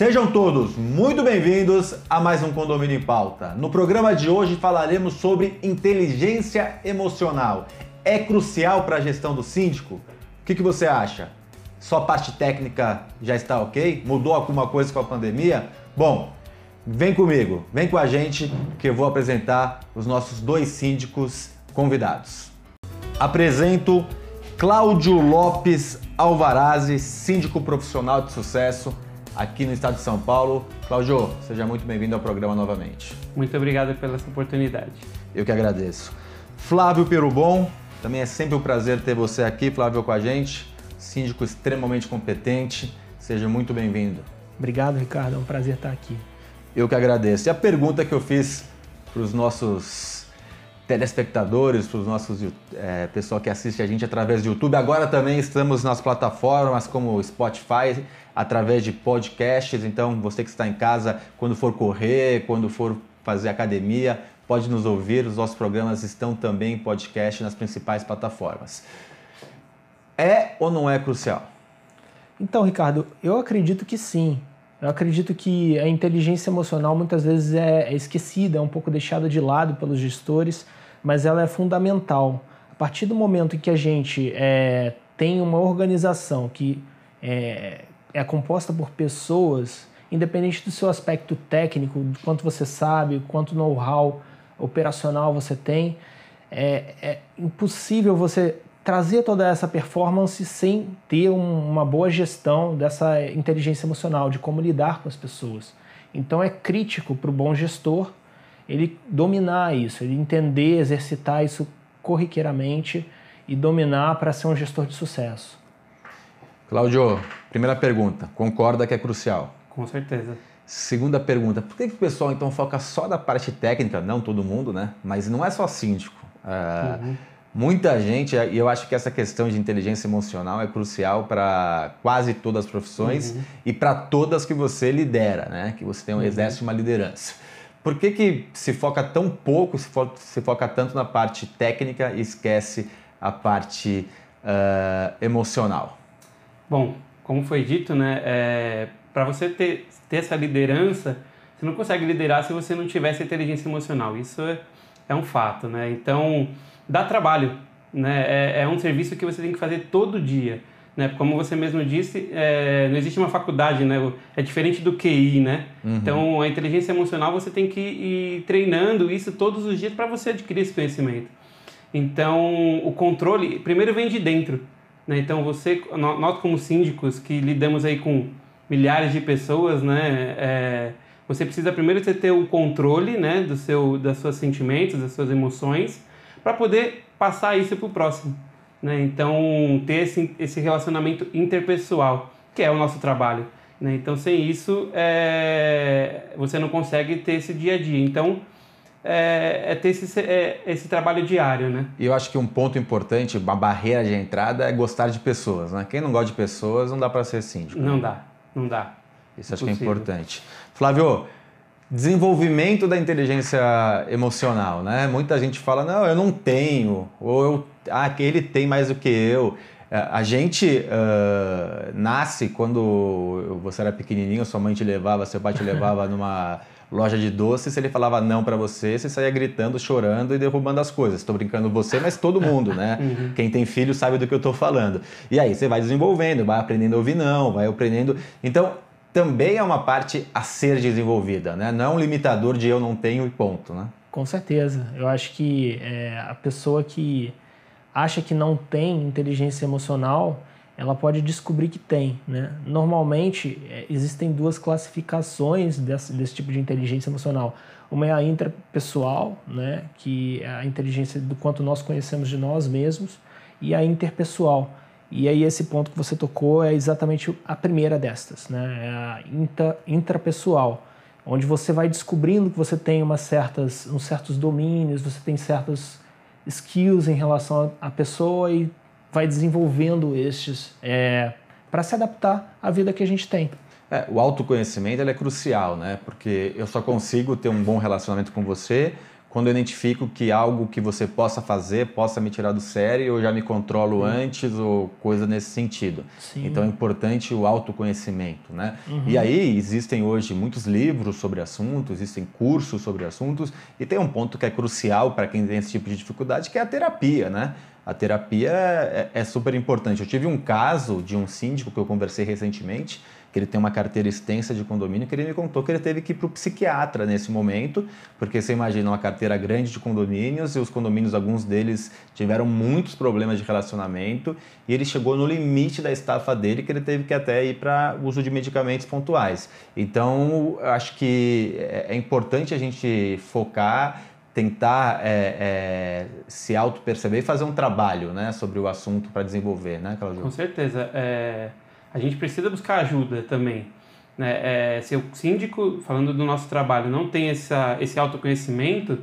Sejam todos muito bem-vindos a mais um Condomínio em Pauta. No programa de hoje falaremos sobre inteligência emocional. É crucial para a gestão do síndico? O que, que você acha? Só a parte técnica já está ok? Mudou alguma coisa com a pandemia? Bom, vem comigo, vem com a gente que eu vou apresentar os nossos dois síndicos convidados. Apresento Cláudio Lopes Alvarazzi, síndico profissional de sucesso aqui no estado de São Paulo. Cláudio, seja muito bem-vindo ao programa novamente. Muito obrigado pela essa oportunidade. Eu que agradeço. Flávio Perubon, também é sempre um prazer ter você aqui, Flávio, com a gente. Síndico extremamente competente. Seja muito bem-vindo. Obrigado, Ricardo. É um prazer estar aqui. Eu que agradeço. E a pergunta que eu fiz para os nossos telespectadores, para os nossos é, pessoal que assiste a gente através do YouTube. Agora também estamos nas plataformas como Spotify, através de podcasts. Então, você que está em casa, quando for correr, quando for fazer academia, pode nos ouvir. Os nossos programas estão também em podcast nas principais plataformas. É ou não é crucial? Então, Ricardo, eu acredito que sim. Eu acredito que a inteligência emocional muitas vezes é, é esquecida, é um pouco deixada de lado pelos gestores mas ela é fundamental. A partir do momento em que a gente é, tem uma organização que é, é composta por pessoas, independente do seu aspecto técnico, do quanto você sabe, quanto know-how operacional você tem, é, é, impossível você trazer toda essa performance sem ter um, uma boa gestão dessa inteligência emocional, de como lidar com as pessoas. Então é crítico para o bom gestor ele dominar isso, ele entender, exercitar isso corriqueiramente e dominar para ser um gestor de sucesso. Cláudio, primeira pergunta, concorda que é crucial? Com certeza. Segunda pergunta, por que, que o pessoal então foca só na parte técnica? Não todo mundo, né? Mas não é só síndico. É, uhum. Muita gente, e eu acho que essa questão de inteligência emocional é crucial para quase todas as profissões uhum. e para todas que você lidera, né? Que você tem, um, uhum. exerce uma liderança. Por que, que se foca tão pouco, se, fo se foca tanto na parte técnica e esquece a parte uh, emocional? Bom, como foi dito, né, é, para você ter, ter essa liderança, você não consegue liderar se você não tiver essa inteligência emocional. Isso é, é um fato, né? Então, dá trabalho, né? É, é um serviço que você tem que fazer todo dia. Né? Como você mesmo disse, é, não existe uma faculdade, né? É diferente do QI, né? Uhum. Então, a inteligência emocional você tem que ir treinando isso todos os dias para você adquirir esse conhecimento. Então, o controle primeiro vem de dentro, né? Então, você, nós como síndicos que lidamos aí com milhares de pessoas, né? É, você precisa primeiro ter o controle, né? Do seu, dos seus sentimentos, das suas emoções, para poder passar isso para o próximo. Né? Então, ter esse, esse relacionamento interpessoal, que é o nosso trabalho. Né? Então, sem isso, é, você não consegue ter esse dia a dia. Então, é, é ter esse, é, esse trabalho diário. Né? E eu acho que um ponto importante, uma barreira de entrada, é gostar de pessoas. Né? Quem não gosta de pessoas, não dá para ser síndico. Não né? dá, não dá. Isso acho que é importante. Flávio, desenvolvimento da inteligência emocional, né? Muita gente fala, não, eu não tenho, ou eu, ah, ele tem mais do que eu. É, a gente uh, nasce quando você era pequenininho, sua mãe te levava, seu pai te levava numa loja de doces, ele falava não para você, você saía gritando, chorando e derrubando as coisas. Estou brincando você, mas todo mundo, né? Uhum. Quem tem filho sabe do que eu estou falando. E aí você vai desenvolvendo, vai aprendendo a ouvir não, vai aprendendo. Então, também é uma parte a ser desenvolvida, né? Não é um limitador de eu não tenho e ponto, né? Com certeza. Eu acho que é, a pessoa que acha que não tem inteligência emocional, ela pode descobrir que tem, né? Normalmente é, existem duas classificações desse, desse tipo de inteligência emocional. Uma é a interpessoal, né? Que é a inteligência do quanto nós conhecemos de nós mesmos, e a interpessoal e aí esse ponto que você tocou é exatamente a primeira destas, né? É a intra, intrapessoal, onde você vai descobrindo que você tem umas certas, uns certos domínios, você tem certas skills em relação à pessoa e vai desenvolvendo estes é, para se adaptar à vida que a gente tem. É, o autoconhecimento é crucial, né? Porque eu só consigo ter um bom relacionamento com você quando eu identifico que algo que você possa fazer possa me tirar do sério, eu já me controlo antes ou coisa nesse sentido. Sim. Então é importante o autoconhecimento, né? Uhum. E aí existem hoje muitos livros sobre assuntos, existem cursos sobre assuntos e tem um ponto que é crucial para quem tem esse tipo de dificuldade, que é a terapia, né? A terapia é, é super importante. Eu tive um caso de um síndico que eu conversei recentemente, que ele tem uma carteira extensa de condomínio, que ele me contou que ele teve que ir para o psiquiatra nesse momento, porque você imagina uma carteira grande de condomínios e os condomínios, alguns deles tiveram muitos problemas de relacionamento e ele chegou no limite da estafa dele que ele teve que até ir para uso de medicamentos pontuais. Então, acho que é, é importante a gente focar tentar é, é, se auto-perceber e fazer um trabalho né, sobre o assunto para desenvolver, né, Claudio? Com certeza. É, a gente precisa buscar ajuda também. Né? É, se o síndico, falando do nosso trabalho, não tem essa, esse autoconhecimento,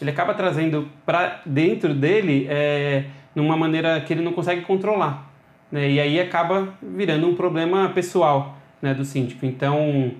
ele acaba trazendo para dentro dele é, numa maneira que ele não consegue controlar. Né? E aí acaba virando um problema pessoal né, do síndico. Então,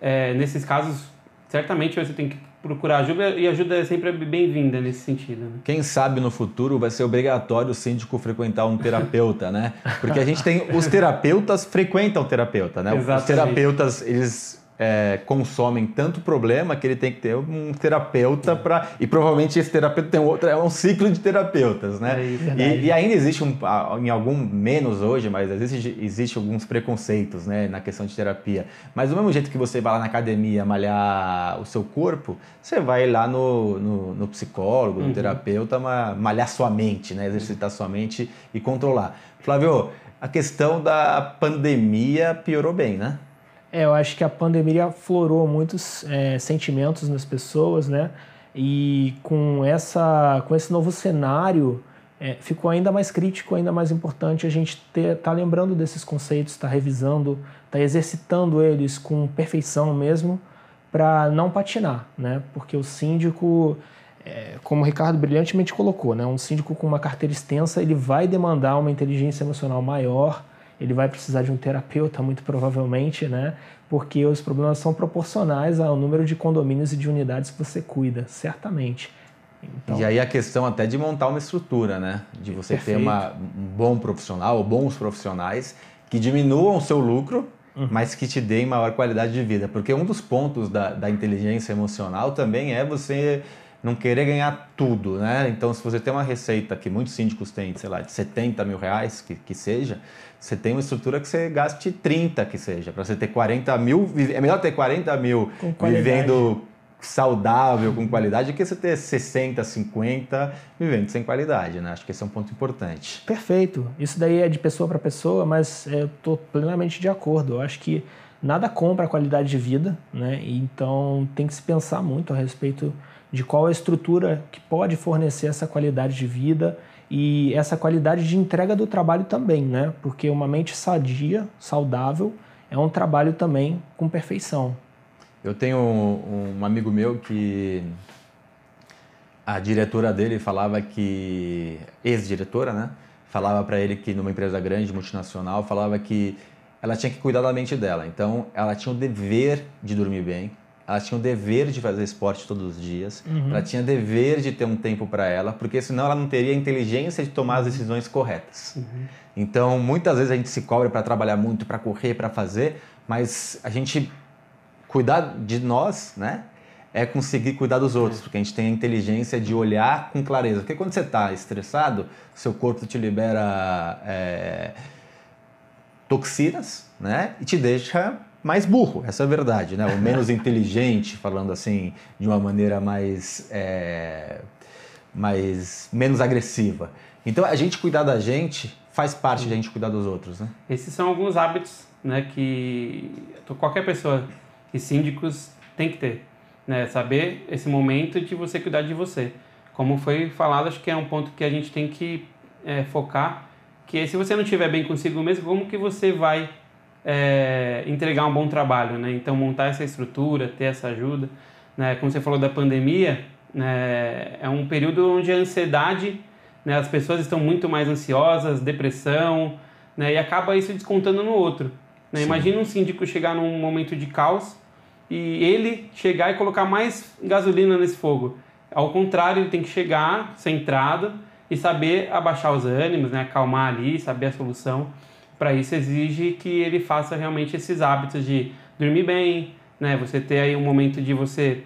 é, nesses casos, certamente você tem que procurar ajuda e ajuda é sempre bem-vinda nesse sentido. Né? Quem sabe no futuro vai ser obrigatório o síndico frequentar um terapeuta, né? Porque a gente tem os terapeutas frequentam o terapeuta, né? Exatamente. Os terapeutas eles é, consomem tanto problema que ele tem que ter um terapeuta para e provavelmente esse terapeuta tem outro é um ciclo de terapeutas né? É e, e, ainda existe um em algum menos hoje mas existe existe alguns preconceitos né na questão de terapia. Mas do mesmo jeito que você vai lá na academia malhar o seu corpo você vai lá no, no, no psicólogo no uhum. terapeuta malhar sua mente né exercitar sua mente e controlar. Flávio a questão da pandemia piorou bem né é, eu acho que a pandemia florou muitos é, sentimentos nas pessoas, né? E com, essa, com esse novo cenário, é, ficou ainda mais crítico, ainda mais importante a gente estar tá lembrando desses conceitos, estar tá revisando, estar tá exercitando eles com perfeição mesmo, para não patinar, né? Porque o síndico, é, como o Ricardo brilhantemente colocou, né? Um síndico com uma carteira extensa, ele vai demandar uma inteligência emocional maior, ele vai precisar de um terapeuta, muito provavelmente, né? Porque os problemas são proporcionais ao número de condomínios e de unidades que você cuida, certamente. Então, e aí a questão até de montar uma estrutura, né? De você perfeito. ter uma, um bom profissional ou bons profissionais que diminuam o seu lucro, uhum. mas que te deem maior qualidade de vida. Porque um dos pontos da, da inteligência emocional também é você não querer ganhar tudo, né? Então, se você tem uma receita que muitos síndicos têm, sei lá, de 70 mil reais, que, que seja, você tem uma estrutura que você gaste 30 que seja. Para você ter 40 mil, é melhor ter 40 mil vivendo saudável, com qualidade, do que você ter 60, 50 vivendo sem qualidade, né? Acho que esse é um ponto importante. Perfeito. Isso daí é de pessoa para pessoa, mas eu estou plenamente de acordo. Eu acho que nada compra a qualidade de vida, né? Então tem que se pensar muito a respeito de qual a estrutura que pode fornecer essa qualidade de vida e essa qualidade de entrega do trabalho também, né? Porque uma mente sadia, saudável, é um trabalho também com perfeição. Eu tenho um, um amigo meu que a diretora dele falava que ex-diretora, né? Falava para ele que numa empresa grande, multinacional, falava que ela tinha que cuidar da mente dela. Então, ela tinha o dever de dormir bem, ela tinha o dever de fazer esporte todos os dias, uhum. ela tinha o dever de ter um tempo para ela, porque senão ela não teria a inteligência de tomar as decisões corretas. Uhum. Então, muitas vezes a gente se cobra para trabalhar muito, para correr, para fazer, mas a gente cuidar de nós, né? É conseguir cuidar dos outros, porque a gente tem a inteligência de olhar com clareza. Porque quando você está estressado, seu corpo te libera é, toxinas, né? E te deixa mais burro, essa é a verdade, né? O menos inteligente, falando assim de uma maneira mais, é, mais menos agressiva. Então a gente cuidar da gente faz parte de a gente cuidar dos outros, né? Esses são alguns hábitos, né, que qualquer pessoa e síndicos tem que ter, né? Saber esse momento de você cuidar de você. Como foi falado, acho que é um ponto que a gente tem que é, focar, que se você não estiver bem consigo mesmo, como que você vai é, entregar um bom trabalho, né? Então montar essa estrutura, ter essa ajuda, né? Como você falou da pandemia, né? é um período onde a ansiedade, né? As pessoas estão muito mais ansiosas, depressão, né? E acaba isso descontando no outro. Né? Imagina um síndico chegar num momento de caos e ele chegar e colocar mais gasolina nesse fogo. Ao contrário, ele tem que chegar centrado e saber abaixar os ânimos, né? acalmar ali, saber a solução. Para isso exige que ele faça realmente esses hábitos de dormir bem, né? Você ter aí um momento de você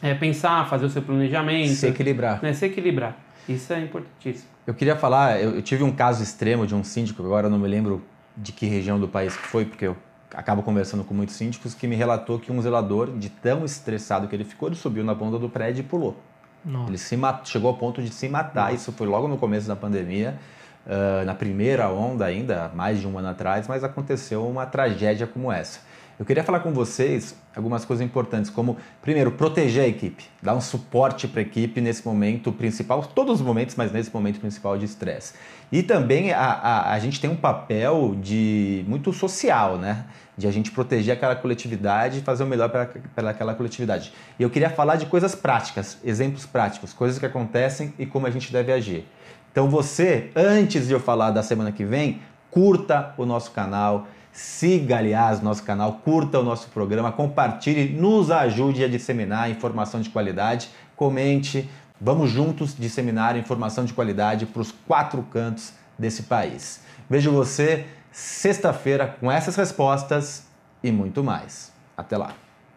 é, pensar, fazer o seu planejamento. Se equilibrar. Né? Se equilibrar. Isso é importantíssimo. Eu queria falar, eu, eu tive um caso extremo de um síndico, agora eu não me lembro de que região do país que foi, porque eu acabo conversando com muitos síndicos, que me relatou que um zelador, de tão estressado que ele ficou, ele subiu na ponta do prédio e pulou. Nossa. Ele se chegou ao ponto de se matar. Nossa. Isso foi logo no começo da pandemia, uh, na primeira onda ainda, mais de um ano atrás, mas aconteceu uma tragédia como essa. Eu queria falar com vocês algumas coisas importantes, como, primeiro, proteger a equipe, dar um suporte para a equipe nesse momento principal, todos os momentos, mas nesse momento principal de estresse. E também a, a, a gente tem um papel de muito social, né? De a gente proteger aquela coletividade e fazer o melhor para aquela coletividade. E eu queria falar de coisas práticas, exemplos práticos, coisas que acontecem e como a gente deve agir. Então você, antes de eu falar da semana que vem, curta o nosso canal, Siga, aliás, nosso canal, curta o nosso programa, compartilhe, nos ajude a disseminar informação de qualidade, comente, vamos juntos disseminar informação de qualidade para os quatro cantos desse país. Vejo você sexta-feira com essas respostas e muito mais. Até lá!